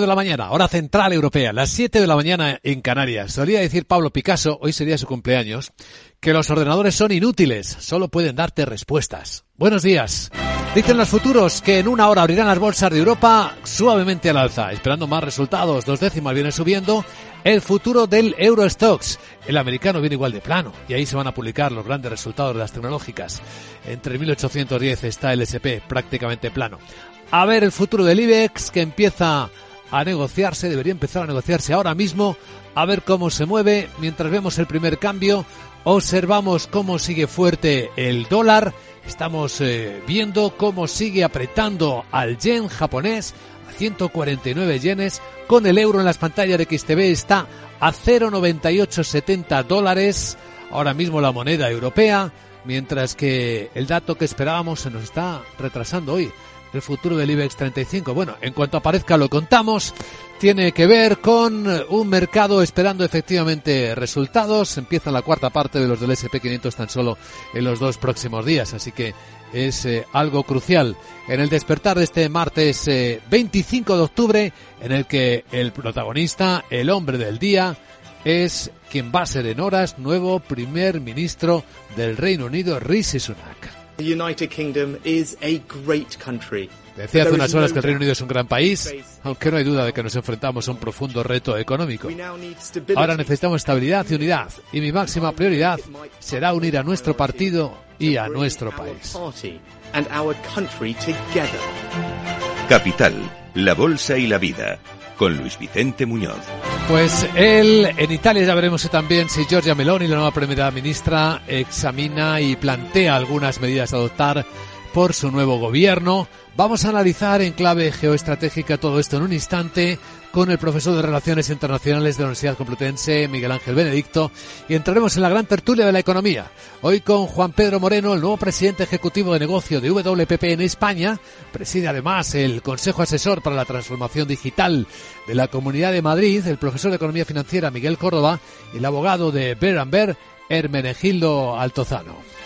de la mañana, hora central europea, las 7 de la mañana en Canarias. Solía decir Pablo Picasso, hoy sería su cumpleaños, que los ordenadores son inútiles, solo pueden darte respuestas. Buenos días. Dicen los futuros que en una hora abrirán las bolsas de Europa suavemente al alza, esperando más resultados. Dos décimas viene subiendo. El futuro del Eurostox. El americano viene igual de plano y ahí se van a publicar los grandes resultados de las tecnológicas. Entre 1810 está el SP prácticamente plano. A ver el futuro del IBEX que empieza a negociarse, debería empezar a negociarse ahora mismo, a ver cómo se mueve. Mientras vemos el primer cambio, observamos cómo sigue fuerte el dólar, estamos eh, viendo cómo sigue apretando al yen japonés a 149 yenes, con el euro en las pantallas de XTV está a 0,9870 dólares, ahora mismo la moneda europea, mientras que el dato que esperábamos se nos está retrasando hoy el futuro del IBEX 35. Bueno, en cuanto aparezca lo contamos. Tiene que ver con un mercado esperando efectivamente resultados. Empieza la cuarta parte de los del SP500 tan solo en los dos próximos días. Así que es eh, algo crucial en el despertar de este martes 25 eh, de octubre en el que el protagonista, el hombre del día, es quien va a ser en horas nuevo primer ministro del Reino Unido, Rishi Sunak. The United Kingdom is a great country. Decía hace unas horas que el Reino Unido es un gran país, aunque no hay duda de que nos enfrentamos a un profundo reto económico. Ahora necesitamos estabilidad y unidad, y mi máxima prioridad será unir a nuestro partido y a nuestro país. Capital, la Bolsa y la Vida, con Luis Vicente Muñoz. Pues él, en Italia ya veremos también si Giorgia Meloni, la nueva primera ministra, examina y plantea algunas medidas a adoptar por su nuevo gobierno. Vamos a analizar en clave geoestratégica todo esto en un instante con el profesor de Relaciones Internacionales de la Universidad Complutense, Miguel Ángel Benedicto, y entraremos en la gran tertulia de la economía. Hoy con Juan Pedro Moreno, el nuevo presidente ejecutivo de negocio de WPP en España, preside además el Consejo Asesor para la Transformación Digital de la Comunidad de Madrid, el profesor de Economía Financiera Miguel Córdoba y el abogado de Bear, Hermenegildo Altozano.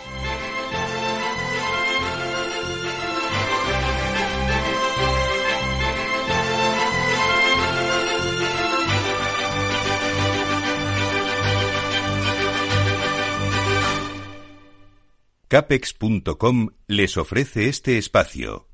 Capex.com les ofrece este espacio.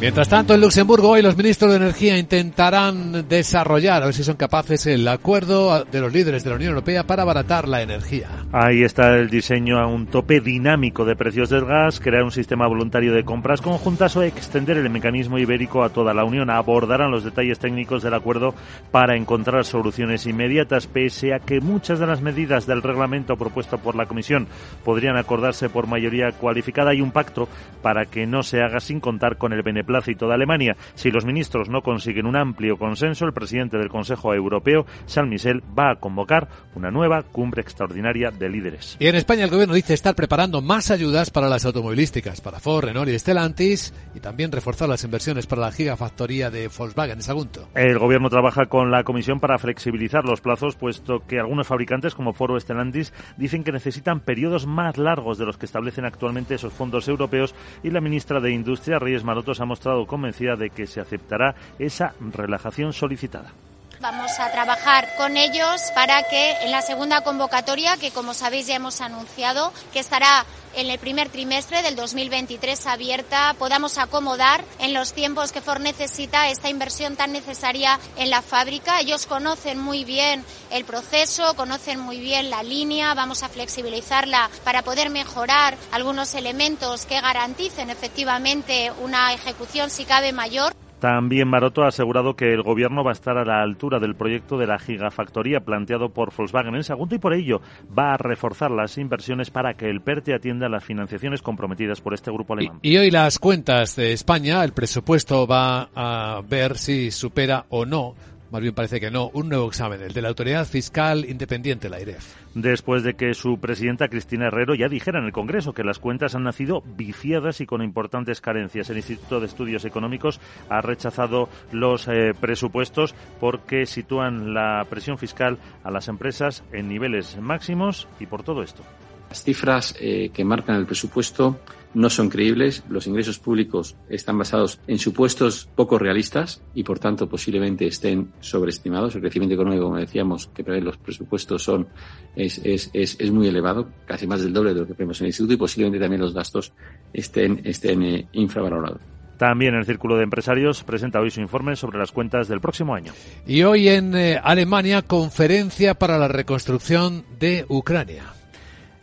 Mientras tanto, en Luxemburgo hoy los ministros de Energía intentarán desarrollar, a ver si son capaces, el acuerdo de los líderes de la Unión Europea para abaratar la energía. Ahí está el diseño a un tope dinámico de precios del gas, crear un sistema voluntario de compras conjuntas o extender el mecanismo ibérico a toda la Unión. Abordarán los detalles técnicos del acuerdo para encontrar soluciones inmediatas, pese a que muchas de las medidas del reglamento propuesto por la Comisión podrían acordarse por mayoría cualificada. Hay un pacto para que no se haga sin contar con el beneficio beneplácito de Alemania. Si los ministros no consiguen un amplio consenso, el presidente del Consejo Europeo, Charles Michel, va a convocar una nueva cumbre extraordinaria de líderes. Y en España el gobierno dice estar preparando más ayudas para las automovilísticas, para Ford, Renault y Stellantis, y también reforzar las inversiones para la gigafactoría de Volkswagen en Sagunto. El gobierno trabaja con la comisión para flexibilizar los plazos, puesto que algunos fabricantes como Ford o Stellantis dicen que necesitan periodos más largos de los que establecen actualmente esos fondos europeos y la ministra de Industria, Reyes Marotos, ha mostrado convencida de que se aceptará esa relajación solicitada. Vamos a trabajar con ellos para que en la segunda convocatoria, que como sabéis ya hemos anunciado, que estará en el primer trimestre del 2023 abierta, podamos acomodar en los tiempos que Ford necesita esta inversión tan necesaria en la fábrica. Ellos conocen muy bien el proceso, conocen muy bien la línea, vamos a flexibilizarla para poder mejorar algunos elementos que garanticen efectivamente una ejecución si cabe mayor. También Maroto ha asegurado que el gobierno va a estar a la altura del proyecto de la gigafactoría planteado por Volkswagen en segundo y por ello va a reforzar las inversiones para que el PERTE atienda las financiaciones comprometidas por este grupo alemán. Y hoy las cuentas de España, el presupuesto va a ver si supera o no más bien parece que no, un nuevo examen, el de la Autoridad Fiscal Independiente, la IREF. Después de que su presidenta Cristina Herrero ya dijera en el Congreso que las cuentas han nacido viciadas y con importantes carencias. El Instituto de Estudios Económicos ha rechazado los eh, presupuestos porque sitúan la presión fiscal a las empresas en niveles máximos y por todo esto. Las cifras eh, que marcan el presupuesto no son creíbles. Los ingresos públicos están basados en supuestos poco realistas y, por tanto, posiblemente estén sobreestimados. El crecimiento económico, como decíamos, que prevén los presupuestos son, es, es, es, es, muy elevado, casi más del doble de lo que prevemos en el Instituto y posiblemente también los gastos estén, estén eh, infravalorados. También el Círculo de Empresarios presenta hoy su informe sobre las cuentas del próximo año. Y hoy en eh, Alemania, conferencia para la reconstrucción de Ucrania.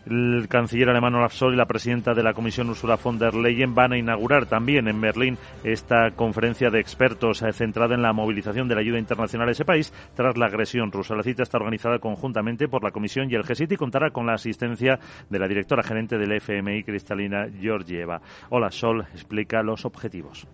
El canciller alemán Olaf Scholz y la presidenta de la Comisión Ursula von der Leyen van a inaugurar también en Berlín esta conferencia de expertos eh, centrada en la movilización de la ayuda internacional a ese país tras la agresión rusa. La cita está organizada conjuntamente por la Comisión y el G7 y contará con la asistencia de la directora gerente del FMI, Cristalina Georgieva. Olaf Scholz explica los objetivos.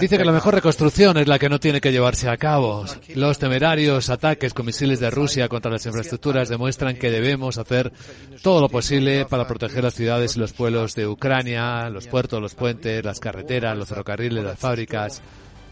Dice que la mejor reconstrucción es la que no tiene que llevarse a cabo. Los temerarios ataques con misiles de Rusia contra las infraestructuras demuestran que debemos hacer todo lo posible para proteger las ciudades y los pueblos de Ucrania, los puertos, los puentes, las carreteras, los ferrocarriles, las fábricas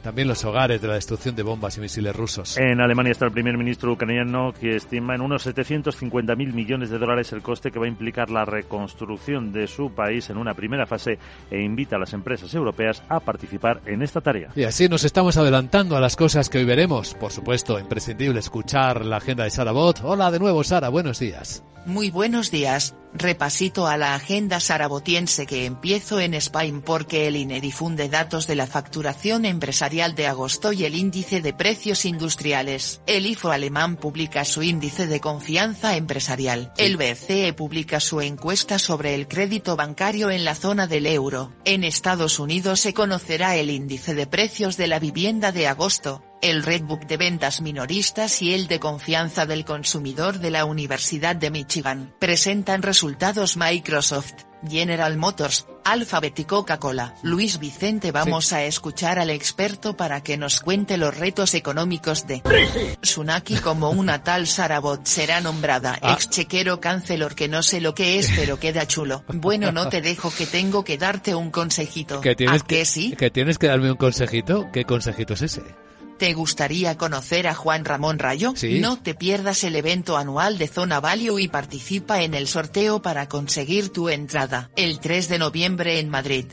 también los hogares de la destrucción de bombas y misiles rusos. En Alemania está el primer ministro ucraniano que estima en unos 750.000 millones de dólares el coste que va a implicar la reconstrucción de su país en una primera fase e invita a las empresas europeas a participar en esta tarea. Y así nos estamos adelantando a las cosas que hoy veremos. Por supuesto, imprescindible escuchar la agenda de Sara Bot. Hola de nuevo, Sara, buenos días. Muy buenos días. Repasito a la agenda sarabotiense que empiezo en Spain porque el INE difunde datos de la facturación empresarial de agosto y el índice de precios industriales. El IFO alemán publica su índice de confianza empresarial. El BCE publica su encuesta sobre el crédito bancario en la zona del euro. En Estados Unidos se conocerá el índice de precios de la vivienda de agosto el Redbook de ventas minoristas y el de confianza del consumidor de la Universidad de Michigan presentan resultados Microsoft, General Motors, Alphabet y Coca-Cola. Luis Vicente vamos a escuchar al experto para que nos cuente los retos económicos de Sunaki como una tal Sarabot será nombrada Ah. ex chequero cancelor que no sé lo que es pero queda chulo. Bueno no te dejo que tengo que darte un consejito. ¿Que tienes ¿A que sí? que tienes que darme un consejito? ¿Qué consejito es ese? ¿Te gustaría conocer a Juan Ramón Rayo? Sí. No te pierdas el evento anual de Zona Value y participa en el sorteo para conseguir tu entrada, el 3 de noviembre en Madrid.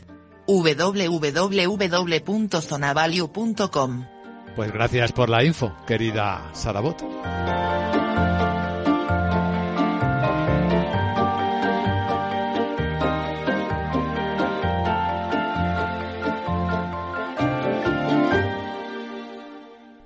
www.zonavalue.com Pues gracias por la info, querida Sarabot.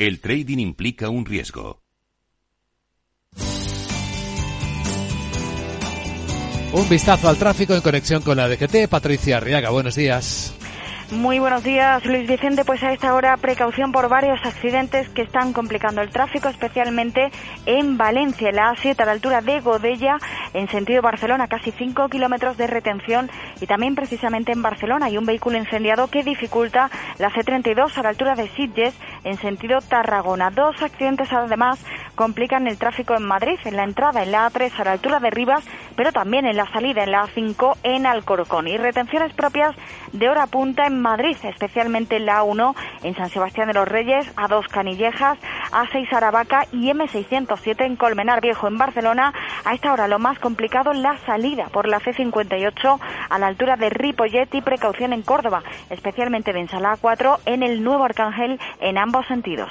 El trading implica un riesgo. Un vistazo al tráfico en conexión con la DGT. Patricia Arriaga, buenos días. Muy buenos días, Luis Vicente. Pues a esta hora precaución por varios accidentes que están complicando el tráfico, especialmente en Valencia, en la A7 a la altura de Godella, en sentido Barcelona, casi 5 kilómetros de retención y también precisamente en Barcelona hay un vehículo incendiado que dificulta la C32 a la altura de Sitges en sentido Tarragona. Dos accidentes además complican el tráfico en Madrid, en la entrada en la A3 a la altura de Rivas, pero también en la salida en la A5 en Alcorcón. Y retenciones propias de hora punta en Madrid, especialmente en la A1 en San Sebastián de los Reyes, A2 Canillejas, A6 Aravaca y M607 en Colmenar Viejo en Barcelona. A esta hora lo más complicado la salida por la C58 a la altura de Ripollet y precaución en Córdoba, especialmente en Sala 4 en el Nuevo Arcángel en ambos sentidos.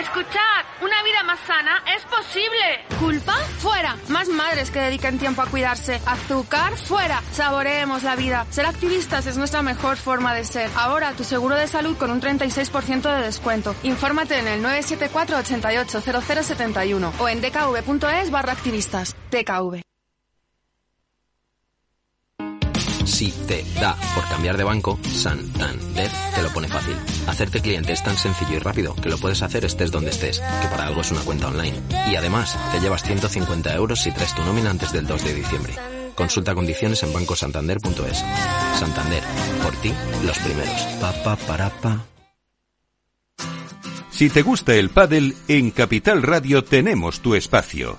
Escuchad, una vida más sana es posible. ¿Culpa? Fuera. Más madres que dediquen tiempo a cuidarse. Azúcar? Fuera. Saboreemos la vida. Ser activistas es nuestra mejor forma de ser. Ahora tu seguro de salud con un 36% de descuento. Infórmate en el 974 88 0071 o en dkv.es barra activistas. DKV. Si te da por cambiar de banco, Santander te lo pone fácil. Hacerte cliente es tan sencillo y rápido que lo puedes hacer estés donde estés, que para algo es una cuenta online. Y además, te llevas 150 euros si traes tu nómina antes del 2 de diciembre. Consulta condiciones en bancosantander.es. Santander, por ti, los primeros. Pa, pa, para, pa. Si te gusta el pádel, en Capital Radio tenemos tu espacio.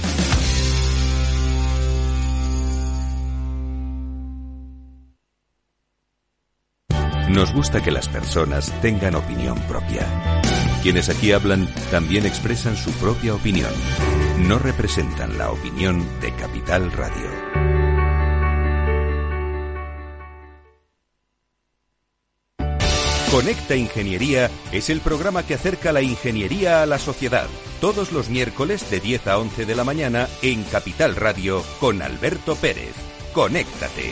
Nos gusta que las personas tengan opinión propia. Quienes aquí hablan también expresan su propia opinión. No representan la opinión de Capital Radio. Conecta Ingeniería es el programa que acerca la ingeniería a la sociedad. Todos los miércoles de 10 a 11 de la mañana en Capital Radio con Alberto Pérez. Conéctate.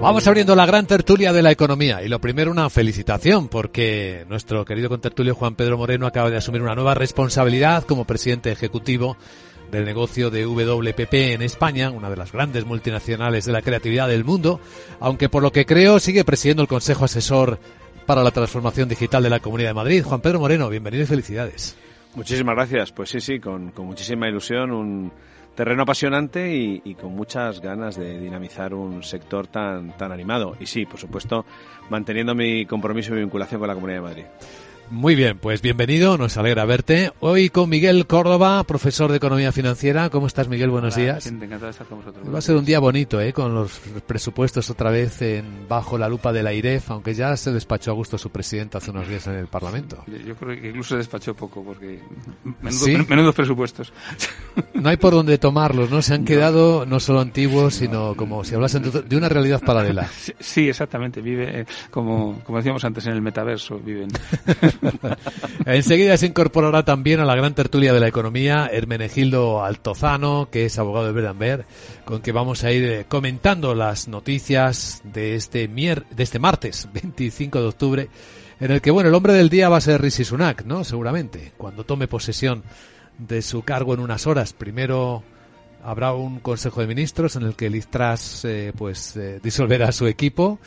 Vamos abriendo la gran tertulia de la economía y lo primero una felicitación porque nuestro querido contertulio Juan Pedro Moreno acaba de asumir una nueva responsabilidad como presidente ejecutivo del negocio de WPP en España, una de las grandes multinacionales de la creatividad del mundo, aunque por lo que creo sigue presidiendo el Consejo Asesor para la Transformación Digital de la Comunidad de Madrid. Juan Pedro Moreno, bienvenido y felicidades. Muchísimas gracias. Pues sí, sí, con, con muchísima ilusión, un terreno apasionante y, con muchas ganas de dinamizar un sector tan, tan animado. Y sí, por supuesto, manteniendo mi compromiso y mi vinculación con la Comunidad de Madrid. Muy bien, pues bienvenido, nos alegra verte. Hoy con Miguel Córdoba, profesor de Economía Financiera. ¿Cómo estás, Miguel? Buenos Hola, días. Encantado de estar con vosotros. Va a ser un día bonito, ¿eh? Con los presupuestos otra vez en, bajo la lupa de la IREF, aunque ya se despachó a gusto su presidente hace unos días en el Parlamento. Yo creo que incluso se despachó poco, porque menudo, ¿Sí? menudos presupuestos. No hay por dónde tomarlos, ¿no? Se han quedado no solo antiguos, sino como si hablasen de, una realidad paralela. Sí, sí, exactamente. Vive, eh, como, como decíamos antes, en el metaverso. Viven. Enseguida se incorporará también a la gran tertulia de la economía Hermenegildo Altozano, que es abogado de Berenber, con que vamos a ir eh, comentando las noticias de este, de este martes 25 de octubre, en el que, bueno, el hombre del día va a ser Rishi Sunak, ¿no? Seguramente, cuando tome posesión de su cargo en unas horas. Primero habrá un Consejo de Ministros en el que Liz Truss, eh, pues, eh, disolverá su equipo.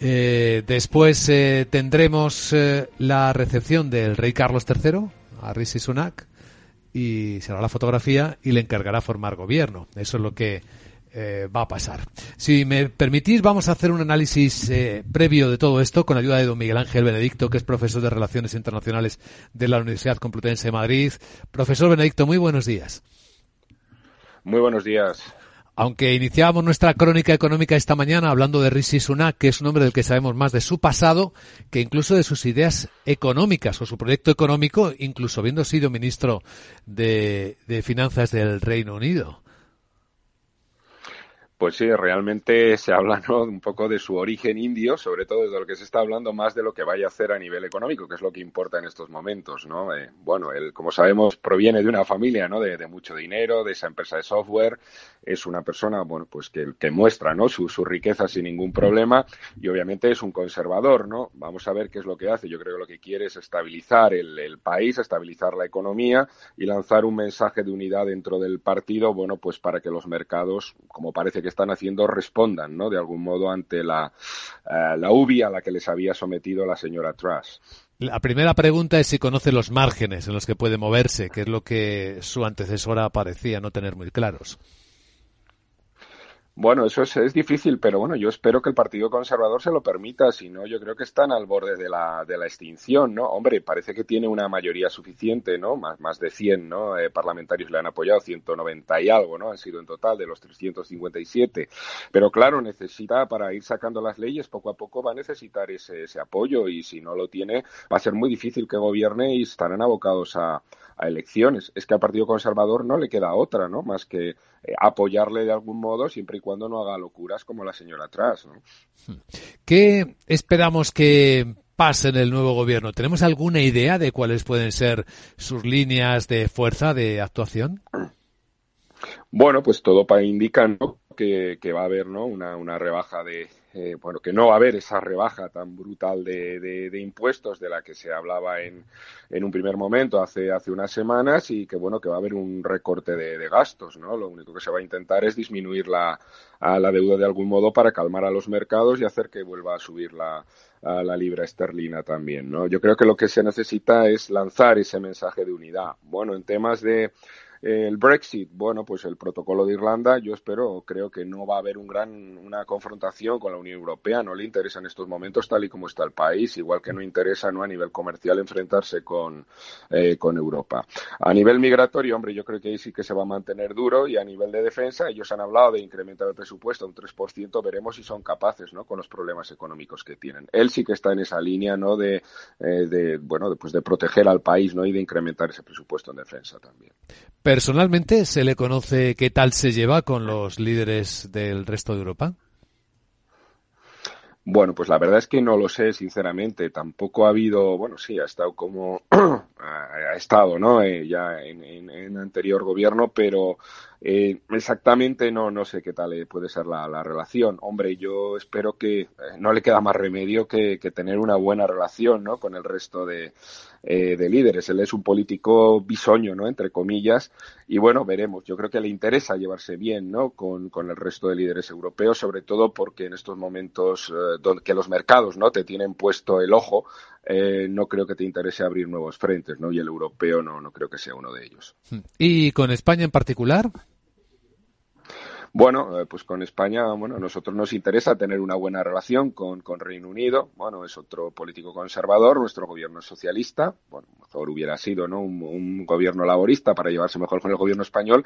Eh, después eh, tendremos eh, la recepción del rey Carlos III a Rishi Sunak y será la fotografía y le encargará formar gobierno. Eso es lo que eh, va a pasar. Si me permitís, vamos a hacer un análisis eh, previo de todo esto con ayuda de don Miguel Ángel Benedicto, que es profesor de Relaciones Internacionales de la Universidad Complutense de Madrid. Profesor Benedicto, muy buenos días. Muy buenos días. Aunque iniciábamos nuestra crónica económica esta mañana hablando de Rishi Sunak, que es un hombre del que sabemos más de su pasado que incluso de sus ideas económicas o su proyecto económico, incluso habiendo sido ministro de, Finanzas del Reino Unido. Pues sí, realmente se habla ¿no? un poco de su origen indio, sobre todo de lo que se está hablando más de lo que vaya a hacer a nivel económico, que es lo que importa en estos momentos, ¿no? Eh, bueno, él, como sabemos, proviene de una familia, ¿no? De, mucho dinero, de esa empresa de software, es una persona, bueno, pues que, que muestra, ¿no? Su, riqueza sin ningún problema y obviamente es un conservador, ¿no? Vamos a ver qué es lo que hace. Yo creo que lo que quiere es estabilizar el, el país, estabilizar la economía y lanzar un mensaje de unidad dentro del partido, bueno, pues para que los mercados, como parece que están haciendo respondan, ¿no? De algún modo ante la, uh, la UBI a la que les había sometido la señora Truss. La primera pregunta es si conoce los márgenes en los que puede moverse, que es lo que su antecesora parecía no tener muy claros. Bueno, eso es, es, difícil, pero bueno, yo espero que el Partido Conservador se lo permita, si no, yo creo que están al borde de la, de la extinción, ¿no? Hombre, parece que tiene una mayoría suficiente, ¿no? Más, más de 100, ¿no? Eh, parlamentarios le han apoyado, 190 y algo, ¿no? Han sido en total de los 357. Pero claro, necesita, para ir sacando las leyes, poco a poco va a necesitar ese, ese apoyo y si no lo tiene, va a ser muy difícil que gobierne y estarán abocados a, a elecciones. Es que al Partido Conservador no le queda otra, ¿no? Más que eh, apoyarle de algún modo siempre y cuando no haga locuras como la señora atrás, ¿no? ¿Qué esperamos que pase en el nuevo gobierno? ¿Tenemos alguna idea de cuáles pueden ser sus líneas de fuerza de actuación? Bueno, pues todo para indicar ¿no? que, que, va a haber ¿no? una, una rebaja de, eh, bueno, que no va a haber esa rebaja tan brutal de, de, impuestos de la que se hablaba en, en, un primer momento hace, hace unas semanas y que, bueno, que va a haber un recorte de, de gastos, ¿no? Lo único que se va a intentar es disminuir la, a la deuda de algún modo para calmar a los mercados y hacer que vuelva a subir la, a la libra esterlina también, ¿no? Yo creo que lo que se necesita es lanzar ese mensaje de unidad. Bueno, en temas de el Brexit, bueno, pues el protocolo de Irlanda, yo espero, creo que no va a haber un gran, una confrontación con la Unión Europea, no le interesa en estos momentos tal y como está el país, igual que no interesa no a nivel comercial enfrentarse con, eh, con Europa. A nivel migratorio, hombre, yo creo que ahí sí que se va a mantener duro y a nivel de defensa, ellos han hablado de incrementar el presupuesto a un 3%, veremos si son capaces, ¿no? Con los problemas económicos que tienen. Él sí que está en esa línea, ¿no? De, eh, de bueno, de, pues de proteger al país, ¿no? Y de incrementar ese presupuesto en defensa también. Personalmente, ¿se le conoce qué tal se lleva con los líderes del resto de Europa? Bueno, pues la verdad es que no lo sé, sinceramente. Tampoco ha habido, bueno, sí, ha estado como, ha estado, ¿no? Eh, ya en, en, en, anterior gobierno, pero Eh, exactamente no, no sé qué tal puede ser la, la relación. Hombre, yo espero que no le queda más remedio que, tener una buena relación ¿no? con el resto de, eh, de líderes. Él es un político bisoño, ¿no? Entre comillas. Y bueno, veremos. Yo creo que le interesa llevarse bien, ¿no? Con, con el resto de líderes europeos, sobre todo porque en estos momentos eh, que los mercados, ¿no? Te tienen puesto el ojo, eh, no creo que te interese abrir nuevos frentes, ¿no? Y el europeo no, no creo que sea uno de ellos. ¿Y con España en particular? Bueno, eh, pues con España, bueno, a nosotros nos interesa tener una buena relación con, con, Reino Unido. Bueno, es otro político conservador, nuestro gobierno es socialista. Bueno, mejor hubiera sido, ¿no? Un, un, gobierno laborista para llevarse mejor con el gobierno español.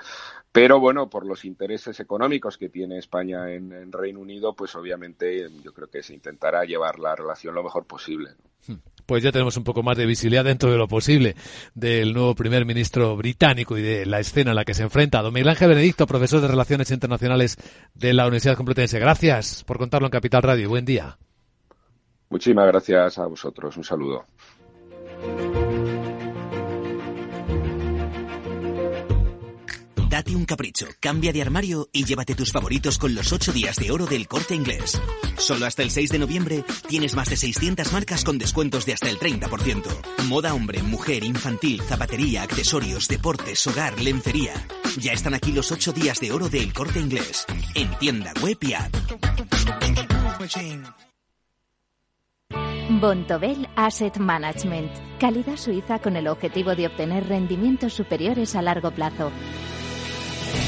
Pero bueno, por los intereses económicos que tiene España en, en Reino Unido, pues obviamente yo creo que se intentará llevar la relación lo mejor posible. ¿no? Hmm pues ya tenemos un poco más de visibilidad dentro de lo posible del nuevo primer ministro británico y de la escena a la que se enfrenta. Don Miguel Ángel Benedicto, profesor de Relaciones Internacionales de la Universidad Complutense. Gracias por contarlo en Capital Radio. Buen día. Muchísimas gracias a vosotros. Un saludo. Date un capricho, cambia de armario y llévate tus favoritos con los 8 días de oro del corte inglés. Solo hasta el 6 de noviembre tienes más de 600 marcas con descuentos de hasta el 30%. Moda hombre, mujer, infantil, zapatería, accesorios, deportes, hogar, lencería. Ya están aquí los 8 días de oro del corte inglés. En tienda web y app. Bontobel Asset Management. Calidad suiza con el objetivo de obtener rendimientos superiores a largo plazo.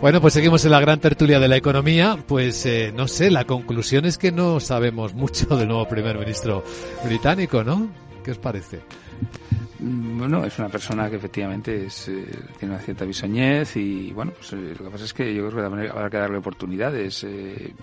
Bueno, pues seguimos en la gran tertulia de la economía. Pues eh, no sé, la conclusión es que no sabemos mucho del nuevo primer ministro británico, ¿no? ¿Qué os parece? Bueno, es una persona que efectivamente es, eh, tiene una cierta bisoñez y bueno, pues eh, lo que pasa es que yo creo que habrá que darle oportunidades. Eh,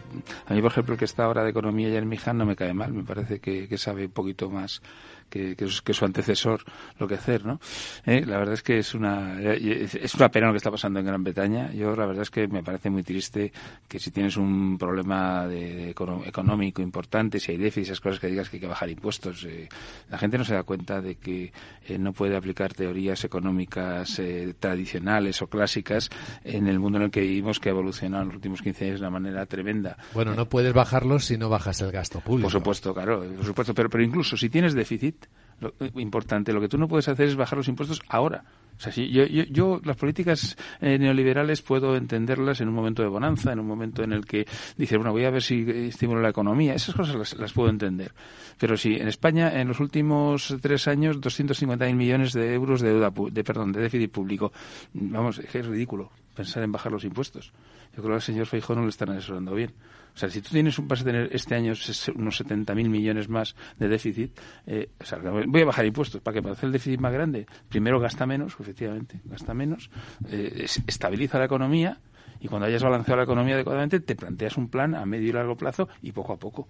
a mí, por ejemplo, el que está ahora de economía, y Mijan, no me cae mal, me parece que sabe un poquito más que, que, que, su antecesor lo que hacer, ¿no? Eh, la verdad es que es una es una pena lo que está pasando en Gran Bretaña. Yo la verdad es que me parece muy triste que si tienes un problema de, de económico importante, si hay déficit, esas cosas que digas que hay que bajar impuestos, eh, la gente no se da cuenta de que eh, no puede aplicar teorías económicas eh, tradicionales o clásicas en el mundo en el que vivimos que ha evolucionado en los últimos 15 años de una manera tremenda. Bueno, no puedes bajarlos si no bajas el gasto público. Por supuesto, claro, por supuesto, pero, pero incluso si tienes déficit, lo, importante. Lo que tú no puedes hacer es bajar los impuestos ahora. O sea, si yo, yo, yo las políticas eh, neoliberales puedo entenderlas en un momento de bonanza, en un momento en el que dice, bueno, voy a ver si estimulo la economía. Esas cosas las, puedo entender. Pero si en España, en los últimos tres años, 250.000 millones de euros de deuda, de, perdón, de déficit público, vamos, es ridículo pensar en bajar los impuestos. Yo creo que al señor Feijóo no le están asesorando bien. O sea, si tú tienes vas a tener este año unos 70.000 millones más de déficit, eh, o sea, voy a bajar impuestos. ¿Para que Para hacer el déficit más grande. Primero gasta menos, efectivamente, gasta menos, eh, estabiliza la economía y cuando hayas balanceado la economía adecuadamente te planteas un plan a medio y largo plazo y poco a poco.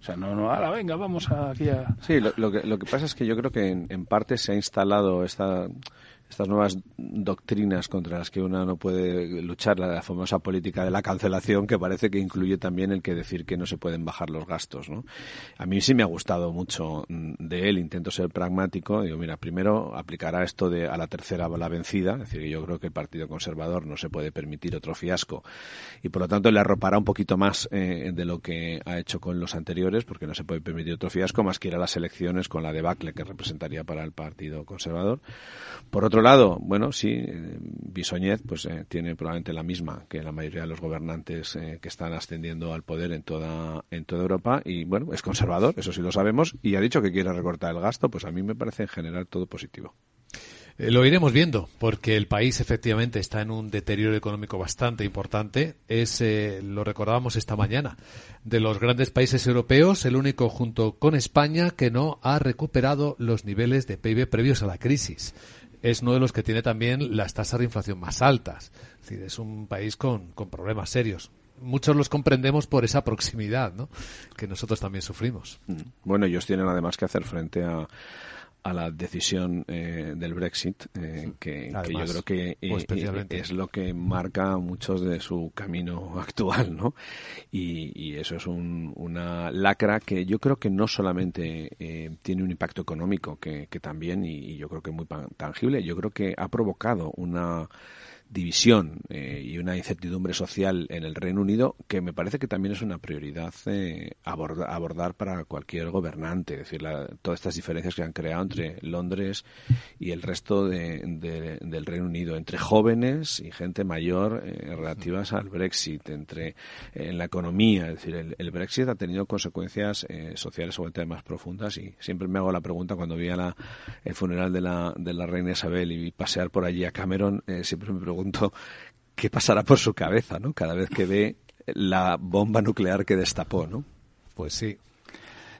O sea, no, no, ala, venga, vamos aquí a... Sí, lo, lo, que, lo que pasa es que yo creo que en, en parte se ha instalado esta estas nuevas doctrinas contra las que uno no puede luchar, la, famosa política de la cancelación, que parece que incluye también el que decir que no se pueden bajar los gastos. ¿no? A mí sí me ha gustado mucho de él, intento ser pragmático. Digo, mira, primero aplicará esto de a la tercera la vencida, es decir, yo creo que el Partido Conservador no se puede permitir otro fiasco y por lo tanto le arropará un poquito más eh, de lo que ha hecho con los anteriores, porque no se puede permitir otro fiasco, más que ir a las elecciones con la debacle que representaría para el Partido Conservador. Por otro otro lado, bueno, sí, eh, Bisoñez pues eh, tiene probablemente la misma que la mayoría de los gobernantes eh, que están ascendiendo al poder en toda en toda Europa y bueno, es conservador, eso sí lo sabemos y ha dicho que quiere recortar el gasto, pues a mí me parece en general todo positivo. Lo iremos viendo, porque el país efectivamente está en un deterioro económico bastante importante. Es, lo recordábamos esta mañana, de los grandes países europeos, el único junto con España que no ha recuperado los niveles de PIB previos a la crisis. Es uno de los que tiene también las tasas de inflación más altas. Es decir, es un país con, con problemas serios muchos los comprendemos por esa proximidad, ¿no? Que nosotros también sufrimos. Mm. Bueno, ellos tienen además que hacer frente a a la decisión eh, del Brexit, eh, que, yo creo que eh, es lo que marca muchos de su camino actual, ¿no? Y, eso es una lacra que yo creo que no solamente tiene un impacto económico, que, también, y yo creo que muy tangible, yo creo que ha provocado una división eh, y una incertidumbre social en el Reino Unido que me parece que también es una prioridad eh, abordar, para cualquier gobernante, es decir, todas estas diferencias que han creado entre Londres y el resto del Reino Unido, entre jóvenes y gente mayor eh, relativas al Brexit, entre en la economía, es decir, el, Brexit ha tenido consecuencias sociales sobre más profundas y siempre me hago la pregunta cuando vi a la, el funeral de la, de la reina Isabel y pasear por allí a Cameron, siempre me pregunto pregunto qué pasará por su cabeza, ¿no? Cada vez que ve la bomba nuclear que destapó, ¿no? Pues sí.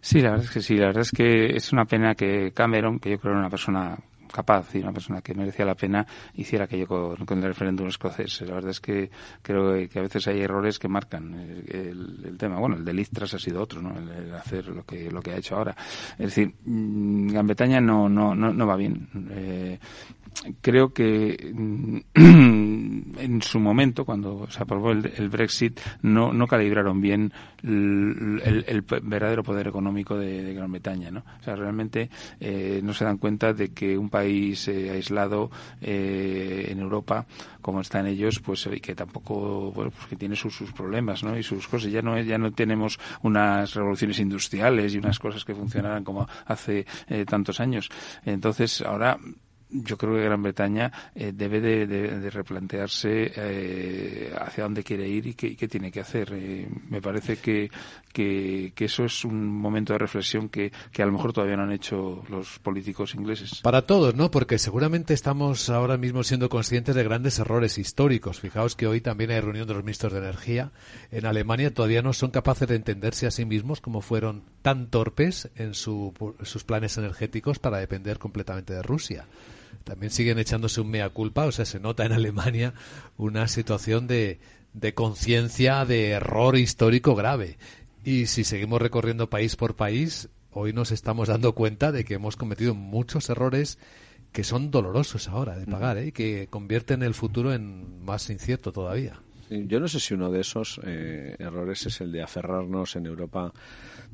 Sí, la verdad es que sí. La verdad es que es una pena que Cameron, que yo creo era una persona capaz y una persona que merecía la pena hiciera aquello con, con el referéndum escocés. La verdad es que creo que a veces hay errores que marcan el, tema. Bueno, el de Listras ha sido otro, ¿no? El, hacer lo que lo que ha hecho ahora. Es decir, mm, Gran Bretaña no no no, no va bien. Eh, creo que mm, en su momento, cuando se aprobó el, Brexit, no, calibraron bien el, verdadero poder económico de, Gran Bretaña. ¿no? O sea, realmente eh, no se dan cuenta de que un país eh, aislado eh, en Europa, como están ellos, pues que tampoco, bueno, pues que tiene sus, sus problemas ¿no? y sus cosas. Ya no, ya no tenemos unas revoluciones industriales y unas cosas que funcionaran como hace tantos años. Entonces, ahora yo creo que Gran Bretaña eh, debe de, replantearse eh, hacia dónde quiere ir y qué, tiene que hacer. Eh, me parece que, que, eso es un momento de reflexión que, a lo mejor todavía no han hecho los políticos ingleses. Para todos, ¿no? Porque seguramente estamos ahora mismo siendo conscientes de grandes errores históricos. Fijaos que hoy también hay reunión de los ministros de Energía. En Alemania todavía no son capaces de entenderse a sí mismos como fueron tan torpes en sus planes energéticos para depender completamente de Rusia también siguen echándose un mea culpa, o sea, se nota en Alemania una situación de, de conciencia de error histórico grave. Y si seguimos recorriendo país por país, hoy nos estamos dando cuenta de que hemos cometido muchos errores que son dolorosos ahora de pagar ¿eh? y que convierten el futuro en más incierto todavía. Yo no sé si uno de esos eh, errores es el de aferrarnos en Europa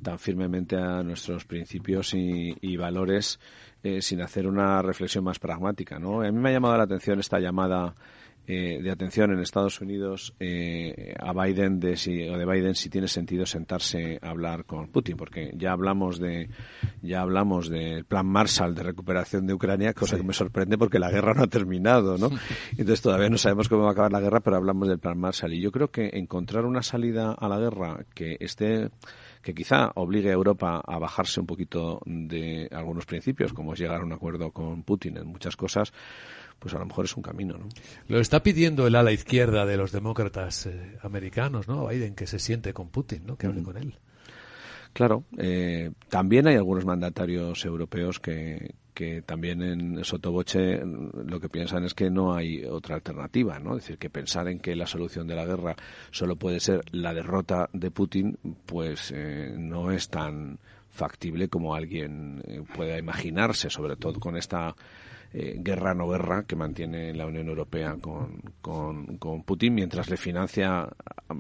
tan firmemente a nuestros principios y valores eh, sin hacer una reflexión más pragmática. ¿no? A mí me ha llamado la atención esta llamada eh, de atención en Estados Unidos eh, a Biden de si, o de Biden si tiene sentido sentarse a hablar con Putin, porque ya hablamos de ya hablamos del plan Marshall de recuperación de Ucrania, cosa que me sorprende porque la guerra no ha terminado, ¿no? Entonces todavía no sabemos cómo va a acabar la guerra, pero hablamos del plan Marshall y yo creo que encontrar una salida a la guerra que esté que quizá obligue a Europa a bajarse un poquito de algunos principios, como es llegar a un acuerdo con Putin en muchas cosas, pues a lo mejor es un camino, ¿no? Lo está pidiendo el ala izquierda de los demócratas eh, americanos, ¿no? Biden, que se siente con Putin, ¿no? Que hable mm. con él. Claro, eh, también hay algunos mandatarios europeos que, que también en Sotoboche lo que piensan es que no hay otra alternativa, ¿no? Es decir, que pensar en que la solución de la guerra solo puede ser la derrota de Putin, pues eh, no es tan factible como alguien eh, pueda imaginarse, sobre todo con esta eh, guerra no guerra que mantiene la Unión Europea con, con, Putin mientras le financia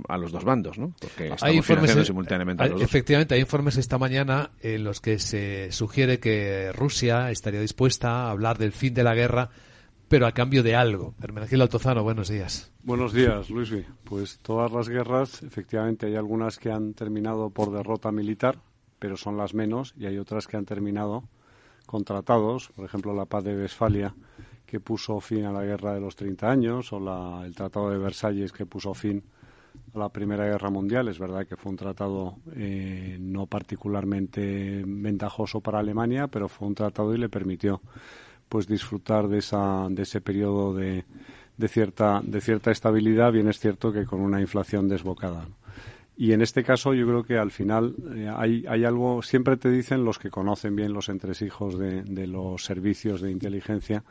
a, los dos bandos, ¿no? Porque hay informes, simultáneamente a los Efectivamente, hay informes esta mañana en los que se sugiere que Rusia estaría dispuesta a hablar del fin de la guerra pero a cambio de algo. Hermenegildo Altozano, buenos días. Buenos días, Luis. Pues todas las guerras, efectivamente, hay algunas que han terminado por derrota militar, pero son las menos, y hay otras que han terminado con tratados, por ejemplo la paz de Westfalia, que puso fin a la guerra de los 30 años, o la, el Tratado de Versalles que puso fin a la Primera Guerra Mundial. Es verdad que fue un tratado eh, no particularmente ventajoso para Alemania, pero fue un tratado y le permitió pues disfrutar de esa de ese periodo de, de cierta de cierta estabilidad. Bien es cierto que con una inflación desbocada. Y en este caso yo creo que al final eh, hay, hay, algo, siempre te dicen los que conocen bien los entresijos de, de, los servicios de inteligencia,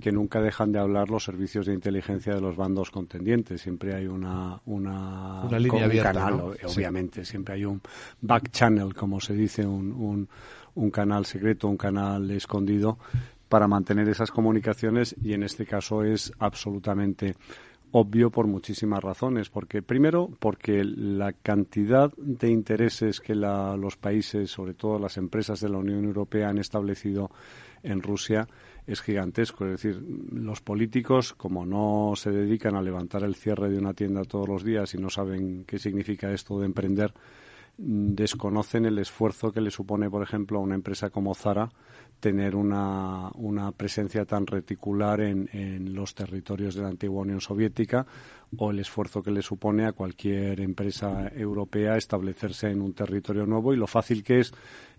que nunca dejan de hablar los servicios de inteligencia de los bandos contendientes. Siempre hay una, una, una línea abierta, canal, ¿no? obviamente. Sí. Siempre hay un back channel, como se dice, un, un, un canal secreto, un canal escondido para mantener esas comunicaciones y en este caso es absolutamente obvio por muchísimas razones. Porque, primero, porque la cantidad de intereses que la, los países, sobre todo las empresas de la Unión Europea, han establecido en Rusia es gigantesco. Es decir, los políticos, como no se dedican a levantar el cierre de una tienda todos los días y no saben qué significa esto de emprender, desconocen el esfuerzo que le supone, por ejemplo, a una empresa como Zara tener una, una presencia tan reticular en, en, los territorios de la antigua Unión Soviética o el esfuerzo que le supone a cualquier empresa europea establecerse en un territorio nuevo y lo fácil que es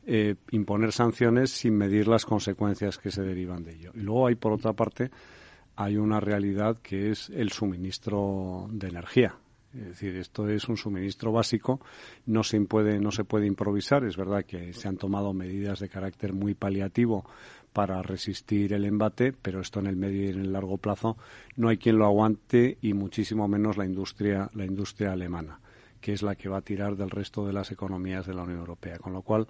eh, imponer sanciones sin medir las consecuencias que se derivan de ello. Y luego hay, por otra parte, hay una realidad que es el suministro de energía. Es decir, esto es un suministro básico, no se puede, no se puede improvisar. Es verdad que se han tomado medidas de carácter muy paliativo para resistir el embate, pero esto en el medio y en el largo plazo no hay quien lo aguante y muchísimo menos la industria, la industria alemana, que es la que va a tirar del resto de las economías de la Unión Europea. Con lo cual,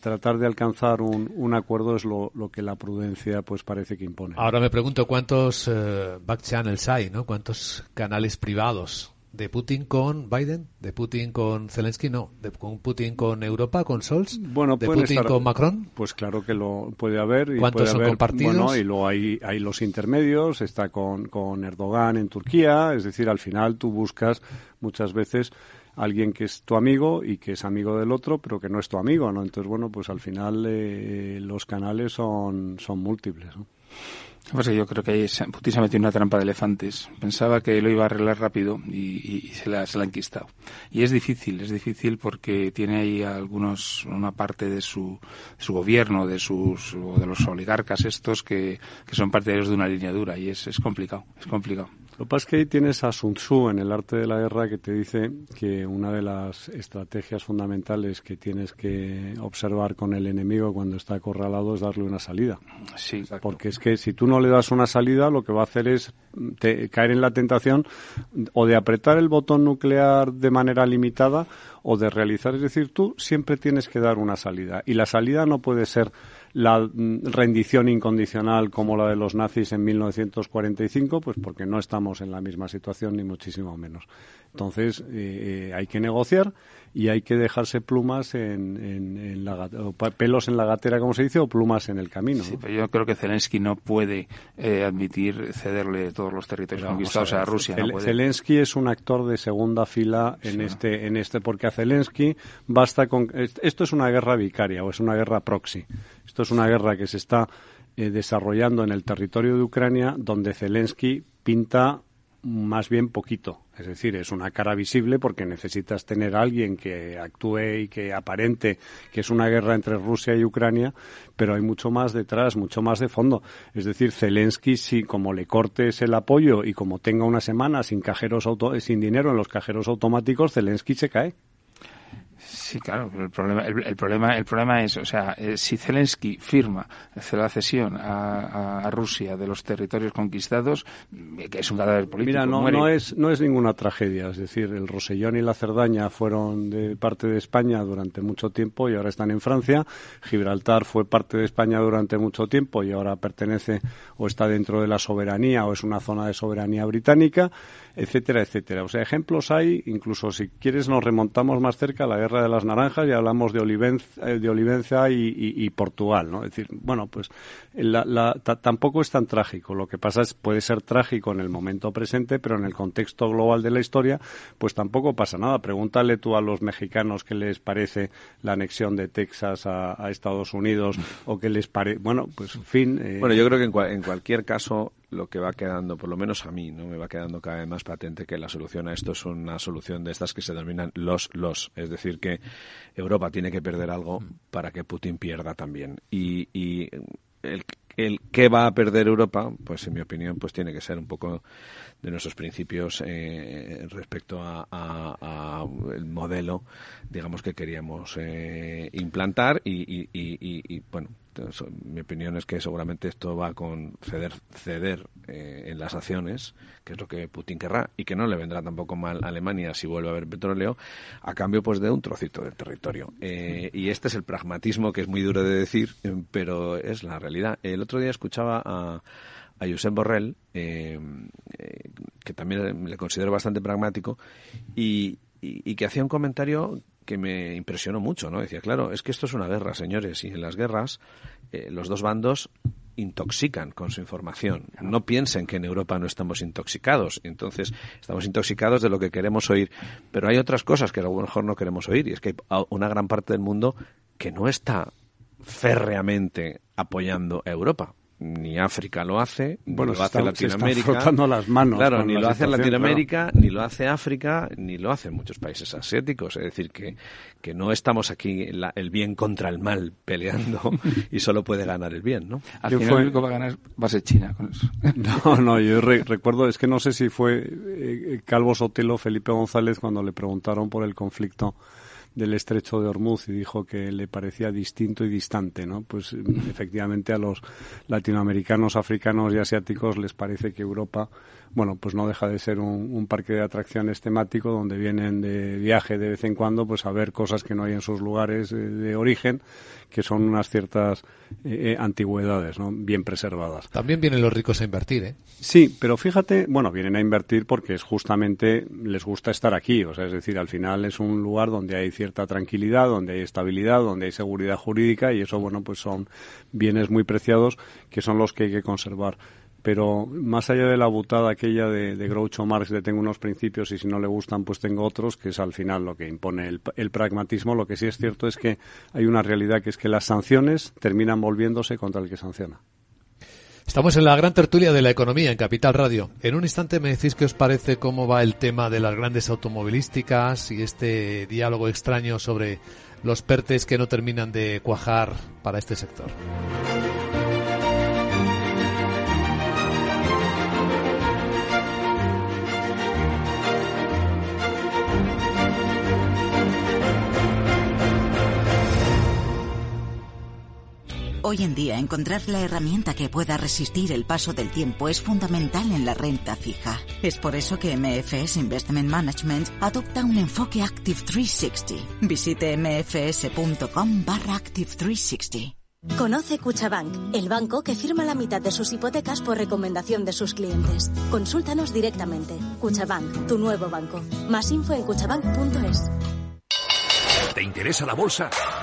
tratar de alcanzar un, un acuerdo es lo, lo, que la prudencia pues parece que impone. Ahora me pregunto cuántos uh, back channels hay, ¿no? ¿Cuántos canales privados de Putin con Biden, de Putin con Zelensky, no, de con Putin con Europa, con Scholz, bueno, de Putin estar, con Macron. Pues claro que lo puede haber. Y ¿Cuántos puede son haber, compartidos? Bueno, y luego hay, hay los intermedios, está con, con Erdogan en Turquía, es decir, al final tú buscas muchas veces alguien que es tu amigo y que es amigo del otro, pero que no es tu amigo, ¿no? Entonces, bueno, pues al final eh, los canales son, son múltiples, ¿no? Pues yo creo que Putin se ha metido en una trampa de elefantes. Pensaba que lo iba a arreglar rápido y, se, la, se la ha enquistado. Y es difícil, es difícil porque tiene ahí algunos, una parte de su, su gobierno, de sus, de los oligarcas estos que, que son partidarios de una línea dura y es, es complicado, es complicado. Lo que pasa es que ahí tienes a Sun Tzu en el arte de la guerra que te dice que una de las estrategias fundamentales que tienes que observar con el enemigo cuando está acorralado es darle una salida. Sí, exacto. Porque es que si tú no le das una salida, lo que va a hacer es te, caer en la tentación o de apretar el botón nuclear de manera limitada o de realizar. Es decir, tú siempre tienes que dar una salida. Y la salida no puede ser la rendición incondicional como la de los nazis en 1945, pues porque no estamos en la misma situación ni muchísimo menos. Entonces eh, hay que negociar y hay que dejarse plumas en, en, en la, o pelos en la gatera, como se dice, o plumas en el camino. Sí, pero yo creo que Zelensky no puede eh, admitir cederle todos los territorios pero conquistados a, ver, a, Rusia. Zel no puede. Zelensky es un actor de segunda fila en sí, este, ¿no? en este, porque a Zelensky basta con esto es una guerra vicaria o es una guerra proxy. Esto es una guerra que se está eh, desarrollando en el territorio de Ucrania, donde Zelensky pinta más bien poquito. Es decir, es una cara visible porque necesitas tener a alguien que actúe y que aparente que es una guerra entre Rusia y Ucrania, pero hay mucho más detrás, mucho más de fondo. Es decir, Zelensky, si como le cortes el apoyo y como tenga una semana sin cajeros auto sin dinero en los cajeros automáticos, Zelensky se cae. Sí, claro, pero el problema, el, el, problema, el problema es, o sea, eh, si Zelensky firma la cesión a, a, a, Rusia de los territorios conquistados, que es un cadáver político. Mira, no, muere. no es, no es ninguna tragedia, es decir, el Rosellón y la Cerdaña fueron de parte de España durante mucho tiempo y ahora están en Francia. Gibraltar fue parte de España durante mucho tiempo y ahora pertenece o está dentro de la soberanía o es una zona de soberanía británica, etcétera, etcétera. O sea, ejemplos hay, incluso si quieres nos remontamos más cerca a la guerra de las Naranjas y hablamos de Olivenza, de Olivenza y, Portugal, ¿no? Es decir, bueno, pues tampoco es tan trágico. Lo que pasa es puede ser trágico en el momento presente, pero en el contexto global de la historia, pues tampoco pasa nada. Pregúntale tú a los mexicanos qué les parece la anexión de Texas a, Estados Unidos o qué les parece. Bueno, pues fin. Eh, bueno, yo creo que en, en cualquier caso lo que va quedando, por lo menos a mí, no me va quedando cada vez más patente que la solución a esto es una solución de estas que se denominan los los, es decir que Europa tiene que perder algo para que Putin pierda también. Y, y el, el qué va a perder Europa, pues en mi opinión, pues tiene que ser un poco de nuestros principios eh, respecto a, el modelo, digamos que queríamos eh, implantar y, y, bueno, mi opinión es que seguramente esto va con ceder, ceder eh, en las acciones, que es lo que Putin querrá, y que no le vendrá tampoco mal a Alemania si vuelve a haber petróleo, a cambio pues de un trocito del territorio. Eh, y este es el pragmatismo que es muy duro de decir, eh, pero es la realidad. El otro día escuchaba a, a Josep Borrell, que también le considero bastante pragmático, y, y que hacía un comentario que me impresionó mucho, ¿no? Decía, claro, es que esto es una guerra, señores, y en las guerras eh, los dos bandos intoxican con su información. No piensen que en Europa no estamos intoxicados. Entonces, estamos intoxicados de lo que queremos oír. Pero hay otras cosas que a lo mejor no queremos oír. Y es que hay una gran parte del mundo que no está férreamente apoyando a Europa ni África lo hace, ni lo hace Latinoamérica. las manos. Claro, ni lo hace Latinoamérica, ni lo hace África, ni lo hacen muchos países asiáticos. Es decir, que, que no estamos aquí el bien contra el mal peleando y solo puede ganar el bien, ¿no? Al final, fue... va a ganar va a ser China con eso. No, no, yo recuerdo, es que no sé si fue eh, Calvo Sotelo, Felipe González, cuando le preguntaron por el conflicto del estrecho de Hormuz y dijo que le parecía distinto y distante, ¿no? Pues efectivamente a los latinoamericanos, africanos y asiáticos les parece que Europa bueno, pues no deja de ser un, parque de atracciones temático donde vienen de viaje de vez en cuando pues a ver cosas que no hay en sus lugares eh, de origen, que son unas ciertas eh, eh, antigüedades, ¿no? Bien preservadas. También vienen los ricos a invertir, ¿eh? Sí, pero fíjate, bueno, vienen a invertir porque es justamente les gusta estar aquí, o sea, es decir, al final es un lugar donde hay cierta tranquilidad, donde hay estabilidad, donde hay seguridad jurídica y eso, bueno, pues son bienes muy preciados que son los que hay que conservar pero más allá de la butada aquella de, de, Groucho Marx de tengo unos principios y si no le gustan pues tengo otros, que es al final lo que impone el, el, pragmatismo, lo que sí es cierto es que hay una realidad que es que las sanciones terminan volviéndose contra el que sanciona. Estamos en la gran tertulia de la economía en Capital Radio. En un instante me decís qué os parece cómo va el tema de las grandes automovilísticas y este diálogo extraño sobre los PERTES que no terminan de cuajar para este sector. Hoy en día encontrar la herramienta que pueda resistir el paso del tiempo es fundamental en la renta fija. Es por eso que MFS Investment Management adopta un enfoque Active 360. Visite mfs.com barra Active 360. Conoce Cuchabank, el banco que firma la mitad de sus hipotecas por recomendación de sus clientes. Consúltanos directamente. Cuchabank, tu nuevo banco. Más info en cuchabank.es. ¿Te interesa la bolsa?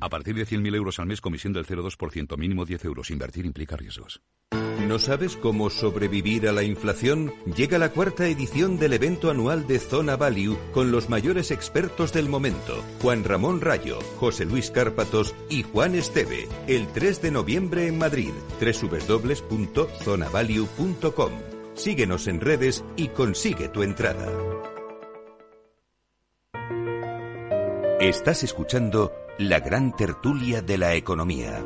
A partir de 100.000 euros al mes, comisión del 0,2%, mínimo 10 euros. Invertir implica riesgos. ¿No sabes cómo sobrevivir a la inflación? Llega la cuarta edición del evento anual de Zona Value con los mayores expertos del momento. Juan Ramón Rayo, José Luis Cárpatos y Juan Esteve. El 3 de noviembre en Madrid. www.zonavalue.com. Síguenos en redes y consigue tu entrada. Estás escuchando la gran tertulia de la economía.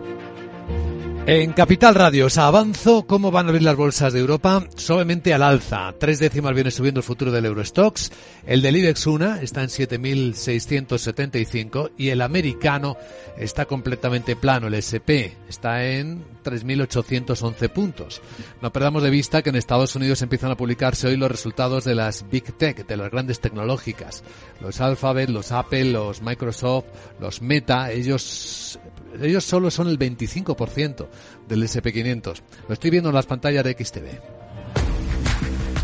En Capital Radio os avanzo cómo van a abrir las bolsas de Europa suavemente al alza. Tres décimas viene subiendo el futuro del Eurostox. El del IBEX 1 está en 7.675 y el americano está completamente plano. El SP está en 3.811 puntos. No perdamos de vista que en Estados Unidos empiezan a publicarse hoy los resultados de las Big Tech, de las grandes tecnológicas. Los Alphabet, los Apple, los Microsoft, los Meta, ellos ellos solo son el 25% del SP500. Lo estoy viendo en las pantallas de XTV.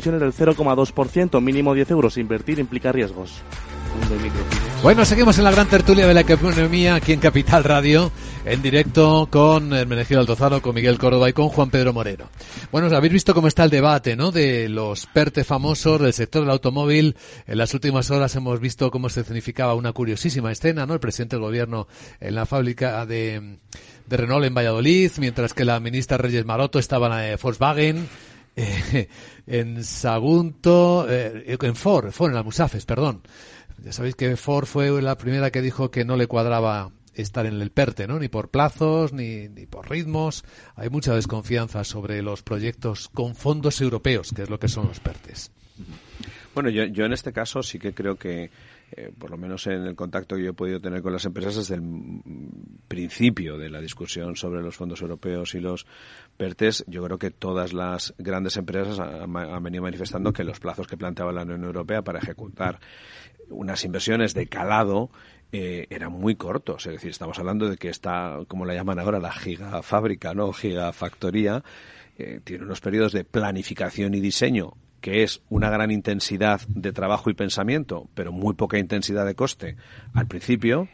del 0,2%, mínimo 10 euros. Invertir implica riesgos. Bueno, seguimos en la gran tertulia de la economía aquí en Capital Radio, en directo con Hermenegildo Altozano, con Miguel Córdoba y con Juan Pedro Moreno. Bueno, habéis visto cómo está el debate, ¿no? De los PERTE famosos del sector del automóvil. En las últimas horas hemos visto cómo se significaba una curiosísima escena, ¿no? El presidente del gobierno en la fábrica de, de Renault en Valladolid, mientras que la ministra Reyes Maroto estaba en la Volkswagen eh, en Sagunto, eh, en Ford, Ford, en las perdón. Ya sabéis que Ford fue la primera que dijo que no le cuadraba estar en el PERTE, ¿no? Ni por plazos, ni, ni por ritmos. Hay mucha desconfianza sobre los proyectos con fondos europeos, que es lo que son los PERTES. Bueno, yo, yo en este caso sí que creo que eh, por lo menos en el contacto que yo he podido tener con las empresas desde el principio de la discusión sobre los fondos europeos y los PERTES, yo creo que todas las grandes empresas han, venido manifestando que los plazos que planteaba la Unión Europea para ejecutar unas inversiones de calado eh, eran muy cortos. Es decir, estamos hablando de que está, como la llaman ahora, la gigafábrica, ¿no? Gigafactoría, eh, tiene unos periodos de planificación y diseño que es una gran intensidad de trabajo y pensamiento, pero muy poca intensidad de coste al principio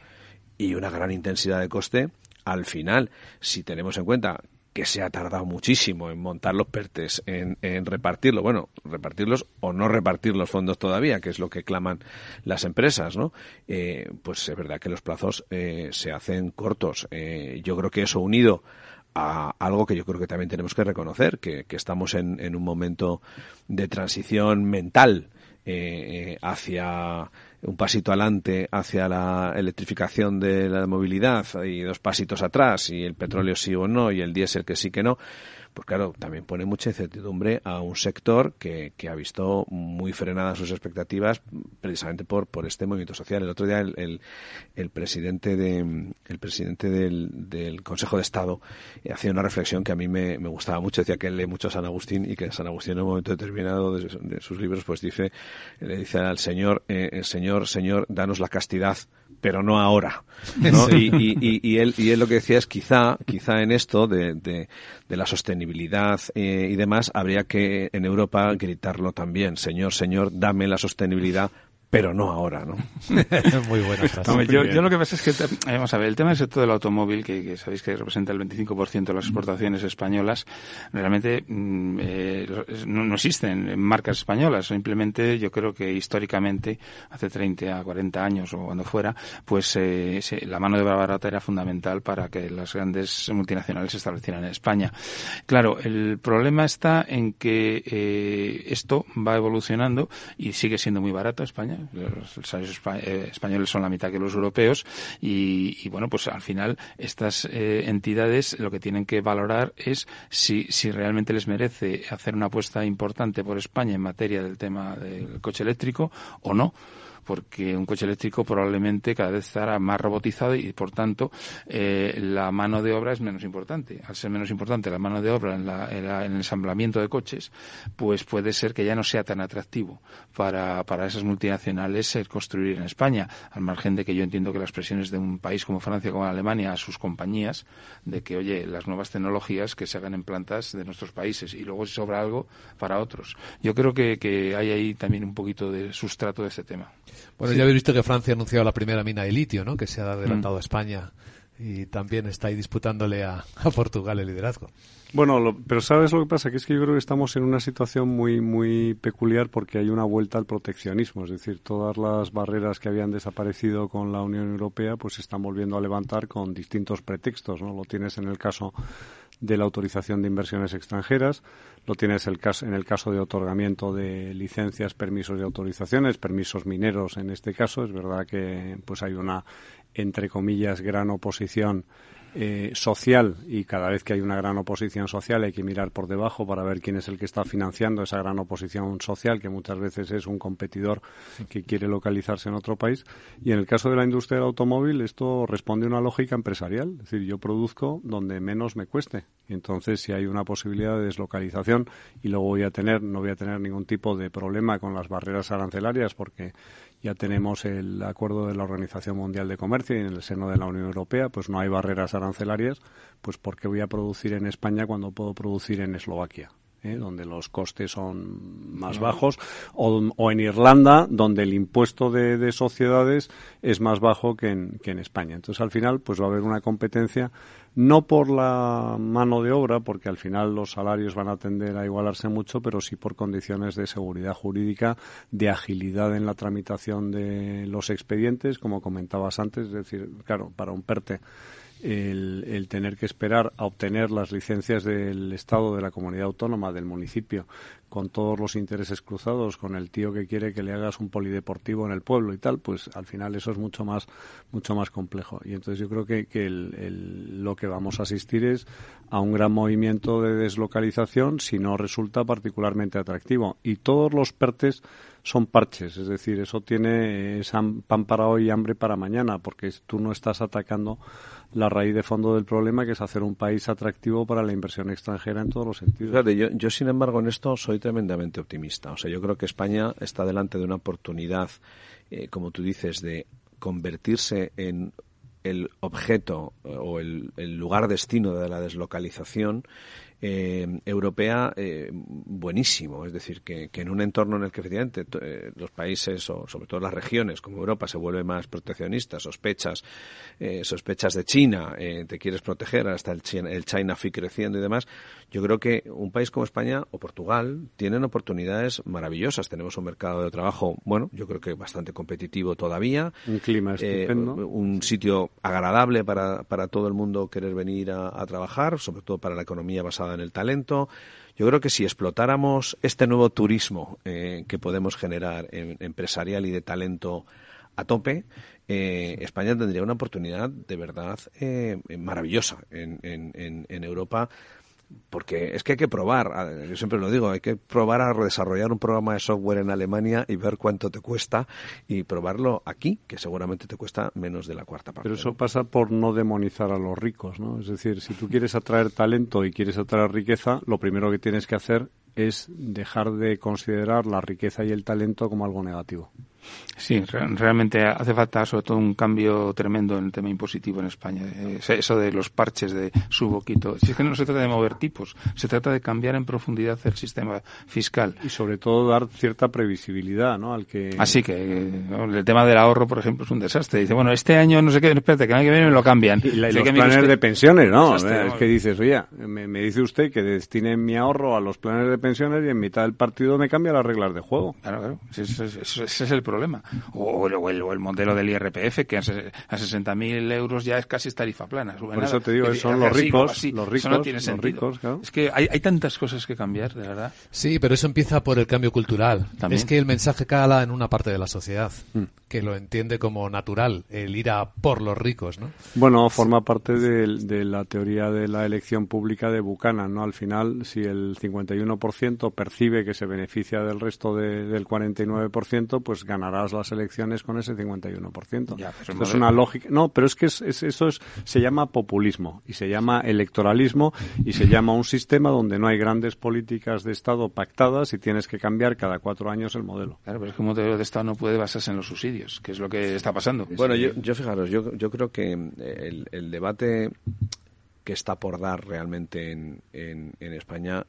y una gran intensidad de coste al final. Si tenemos en cuenta que se ha tardado muchísimo en montar los PERTES, en, repartirlo, bueno, repartirlos o no repartir los fondos todavía, que es lo que claman las empresas, ¿no? Eh, pues es verdad que los plazos eh, se hacen cortos. Eh, yo creo que eso unido a algo que yo creo que también tenemos que reconocer, que, estamos en, un momento de transición mental eh, hacia un pasito adelante hacia la electrificación de la movilidad y dos pasitos atrás y el petróleo sí o no y el diésel que sí que no pues claro, también pone mucha incertidumbre a un sector que, que ha visto muy frenadas sus expectativas precisamente por, por este movimiento social. El otro día el, el, presidente, de, el presidente del, Consejo de Estado eh, hacía una reflexión que a mí me, me, gustaba mucho. Decía que él lee mucho a San Agustín y que San Agustín en un momento determinado de, sus libros pues dice, le dice al Señor, eh, Señor, Señor, danos la castidad pero no ahora. ¿no? Y, y, y, él, y él lo que decía es quizá, quizá en esto de, de, de la sostenibilidad eh, y demás, habría que en Europa gritarlo también. Señor, señor, dame la sostenibilidad pero no ahora, ¿no? Muy buena frase. yo, lo que pasa es que, eh, vamos a ver, el tema del sector del automóvil, que, sabéis que representa el 25% de las exportaciones españolas, realmente mm, eh, no, existen marcas españolas. Simplemente yo creo que históricamente, hace 30 a 40 años o cuando fuera, pues eh, la mano de obra barata era fundamental para que las grandes multinacionales se establecieran en España. Claro, el problema está en que esto va evolucionando y sigue siendo muy barato España los salarios eh, españoles son la mitad que los europeos y, bueno, pues al final estas eh, entidades lo que tienen que valorar es si, si realmente les merece hacer una apuesta importante por España en materia del tema del coche eléctrico o no porque un coche eléctrico probablemente cada vez estará más robotizado y por tanto eh, la mano de obra es menos importante. Al ser menos importante la mano de obra en, la, en, el ensamblamiento de coches, pues puede ser que ya no sea tan atractivo para, para esas multinacionales el construir en España, al margen de que yo entiendo que las presiones de un país como Francia, como Alemania, a sus compañías, de que, oye, las nuevas tecnologías que se hagan en plantas de nuestros países y luego si sobra algo para otros. Yo creo que, que hay ahí también un poquito de sustrato de este tema. Bueno, ya habéis visto que Francia ha anunciado la primera mina de litio, ¿no? Que se ha adelantado a España y también está ahí disputándole a, a Portugal el liderazgo. Bueno, pero ¿sabes lo que pasa? Que es que yo creo que estamos en una situación muy, muy peculiar porque hay una vuelta al proteccionismo. Es decir, todas las barreras que habían desaparecido con la Unión Europea pues se están volviendo a levantar con distintos pretextos. ¿no? Lo tienes en el caso de la autorización de inversiones extranjeras, lo tienes el caso, en el caso de otorgamiento de licencias, permisos y autorizaciones, permisos mineros en este caso. Es verdad que pues hay una, entre comillas, gran oposición eh, social y cada vez que hay una gran oposición social hay que mirar por debajo para ver quién es el que está financiando esa gran oposición social que muchas veces es un competidor que quiere localizarse en otro país. Y en el caso de la industria del automóvil esto responde a una lógica empresarial. Es decir yo produzco donde menos me cueste. Y entonces si hay una posibilidad de deslocalización y luego voy a tener no voy a tener ningún tipo de problema con las barreras arancelarias porque ya tenemos el acuerdo de la Organización Mundial de Comercio y en el seno de la Unión Europea, pues no hay barreras arancelarias, pues ¿por qué voy a producir en España cuando puedo producir en Eslovaquia? ¿Eh? donde los costes son más bajos, o, en Irlanda, donde el impuesto de, sociedades es más bajo que en, que en España. Entonces, al final, pues va a haber una competencia no por la mano de obra, porque al final los salarios van a tender a igualarse mucho, pero sí por condiciones de seguridad jurídica, de agilidad en la tramitación de los expedientes, como comentabas antes, es decir, claro, para un PERTE el, tener que esperar a obtener las licencias del Estado, de la comunidad autónoma, del municipio, con todos los intereses cruzados, con el tío que quiere que le hagas un polideportivo en el pueblo y tal, pues al final eso es mucho más, mucho más complejo. Y entonces yo creo que, que lo que vamos a asistir es a un gran movimiento de deslocalización si no resulta particularmente atractivo. Y todos los PERTES son parches, es decir, eso tiene pan para hoy y hambre para mañana, porque tú no estás atacando la raíz de fondo del problema, que es hacer un país atractivo para la inversión extranjera en todos los sentidos. yo, yo, sin embargo, en esto soy tremendamente optimista. O sea, yo creo que España está delante de una oportunidad, eh, como tú dices, de convertirse en el objeto o el, el lugar destino de la deslocalización eh, europea eh, buenísimo. Es decir, que, en un entorno en el que efectivamente eh, los países o sobre todo las regiones como Europa se vuelve más proteccionistas, sospechas, sospechas de China, te quieres proteger, hasta el China, el China Fee creciendo y demás. Yo creo que un país como España o Portugal tienen oportunidades maravillosas. Tenemos un mercado de trabajo, bueno, yo creo que bastante competitivo todavía. Un clima estupendo. un sitio agradable para, para todo el mundo querer venir a trabajar, sobre todo para la economía basada en el talento. Yo creo que si explotáramos este nuevo turismo eh, que podemos generar en, empresarial y de talento a tope, eh, España tendría una oportunidad de verdad eh, maravillosa en, en, en Europa porque es que hay que probar, yo siempre lo digo, hay que probar a desarrollar un programa de software en Alemania y ver cuánto te cuesta y probarlo aquí, que seguramente te cuesta menos de la cuarta parte. Pero eso pasa por no demonizar a los ricos, ¿no? Es decir, si tú quieres atraer talento y quieres atraer riqueza, lo primero que tienes que hacer es dejar de considerar la riqueza y el talento como algo negativo. Sí, realmente hace falta sobre todo un cambio tremendo en el tema impositivo en España. Eso de los parches de su boquito. Si es que no se trata de mover tipos, se trata de cambiar en profundidad el sistema fiscal. Y sobre todo dar cierta previsibilidad, ¿no? Al que... Así que el tema del ahorro, por ejemplo, es un desastre. Dice, bueno, este año no sé qué, espérate, que el año que viene me lo cambian. Y, los planes de pensiones, ¿no? es que dices, oye, me, dice usted que destine mi ahorro a los planes de pensiones y en mitad del partido me cambia las reglas de juego. Claro, claro. Ese, es el problema. O, el, modelo del IRPF, que a 60.000 euros ya es casi tarifa plana. Por eso te digo, son los ricos, los ricos, no tiene sentido. Es que hay, hay, tantas cosas que cambiar, de verdad. Sí, pero eso empieza por el cambio cultural. Es que el mensaje cala en una parte de la sociedad, mm. que lo entiende como natural, el ir a por los ricos, ¿no? Bueno, forma parte de, la teoría de la elección pública de Buchanan, ¿no? Al final, si el 51% percibe que se beneficia del resto del 49%, pues ganarás las elecciones con ese 51%. Ya, es una lógica. No, pero es que es, eso es, se llama populismo y se llama electoralismo y se llama un sistema donde no hay grandes políticas de Estado pactadas y tienes que cambiar cada cuatro años el modelo. Claro, pero es que un modelo de Estado no puede basarse en los subsidios, que es lo que está pasando. Bueno, yo, yo fijaros, yo, yo creo que el, el debate que está por dar realmente en, en, en España,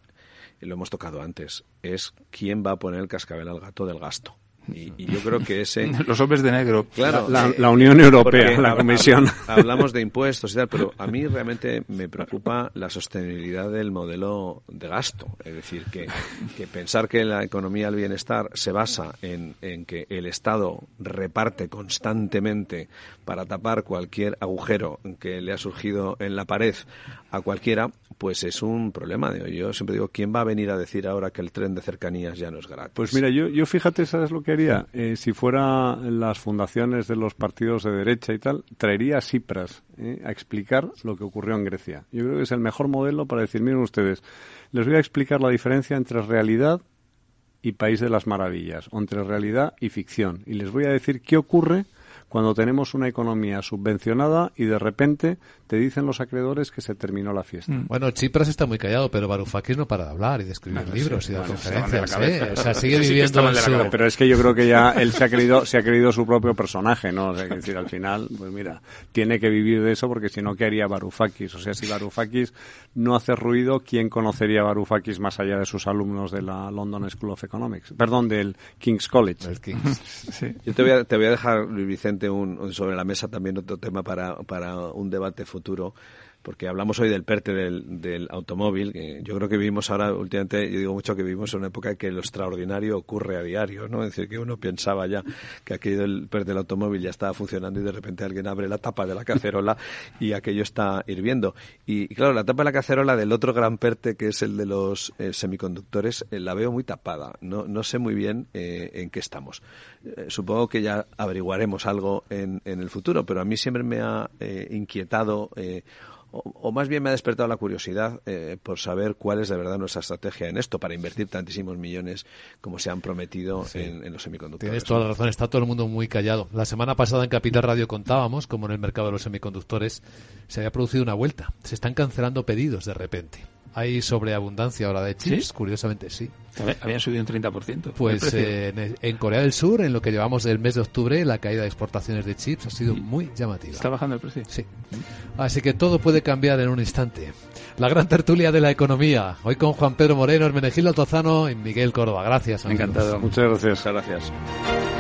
lo hemos tocado antes, es quién va a poner el cascabel al gato del gasto. Y, y yo creo que ese... Los hombres de negro. Claro. La- eh, la Unión Europea, la Comisión. hab- Hablamos de impuestos y tal, pero a mí realmente me preocupa la sostenibilidad del modelo de gasto. Es decir, que, que pensar que la economía del bienestar se basa en, en que el Estado reparte constantemente para tapar cualquier agujero que le ha surgido en la pared a cualquiera, pues es un problema. Yo siempre digo, ¿quién va a venir a decir ahora que el tren de cercanías ya no es gratis? Pues mira, yo, yo fíjate, ¿sabes lo que haría? Eh, si fuera las fundaciones de los partidos de derecha y tal, traería a Cipras eh, a explicar lo que ocurrió en Grecia. Yo creo que es el mejor modelo para decir, miren ustedes, les voy a explicar la diferencia entre realidad y país de las maravillas, o entre realidad y ficción. Y les voy a decir qué ocurre cuando tenemos una economía subvencionada y de repente te dicen los acreedores que se terminó la fiesta. Bueno, Chipras está muy callado, pero Varoufakis no para de hablar y de escribir Bueno, libros sí, y de dar bueno, se van de la conferencias. ¿eh? O sea, sigue Sí viviendo en su... Pero es que yo creo que ya él se ha creído, se ha creído su propio personaje, ¿no? O sea, que decir, al final, pues mira, tiene que vivir de eso porque si no, ¿qué haría Varoufakis? O sea, si Varoufakis no hace ruido, ¿quién conocería a Varoufakis más allá de sus alumnos de la London School of Economics? Perdón, del King's College. Yo te voy a, te voy a dejar, Luis Vicente, sobre la mesa también otro tema para, para un debate futuro, porque hablamos hoy del PERTE del, del automóvil. que yo creo que vivimos ahora, últimamente, yo digo mucho que vivimos en una época en que lo extraordinario ocurre a diario, ¿no? Es decir, que uno pensaba ya que aquello del PERTE del automóvil ya estaba funcionando y de repente alguien abre la tapa de la cacerola y aquello está hirviendo. Y, y claro, la tapa de la cacerola del otro gran PERTE, que es el de los eh, semiconductores, eh, la veo muy tapada. No, no sé muy bien eh, en qué estamos. Eh, supongo que ya averiguaremos algo en, en el futuro, pero a mí siempre me ha inquietado o, o más bien me ha despertado la curiosidad eh, por saber cuál es de verdad nuestra estrategia en esto para invertir tantísimos millones como se han prometido en, en los semiconductores. Tienes toda la razón, está todo el mundo muy callado. La semana pasada en Capital Radio contábamos como en el mercado de los semiconductores se había producido una vuelta. Se están cancelando pedidos de repente. Hay sobreabundancia ahora de chips, ¿Sí? curiosamente sí. Habían subido un 30%. el Pues eh, en, en Corea del Sur, en lo que llevamos del mes de octubre, la caída de exportaciones de chips ha sido muy llamativa. ¿Está bajando el precio? Sí. Así que todo puede cambiar en un instante. La gran tertulia de la economía. Hoy con Juan Pedro Moreno, Hermenegildo Altozano y Miguel Córdoba. Gracias. amigos. Encantado. Muchas gracias. Gracias.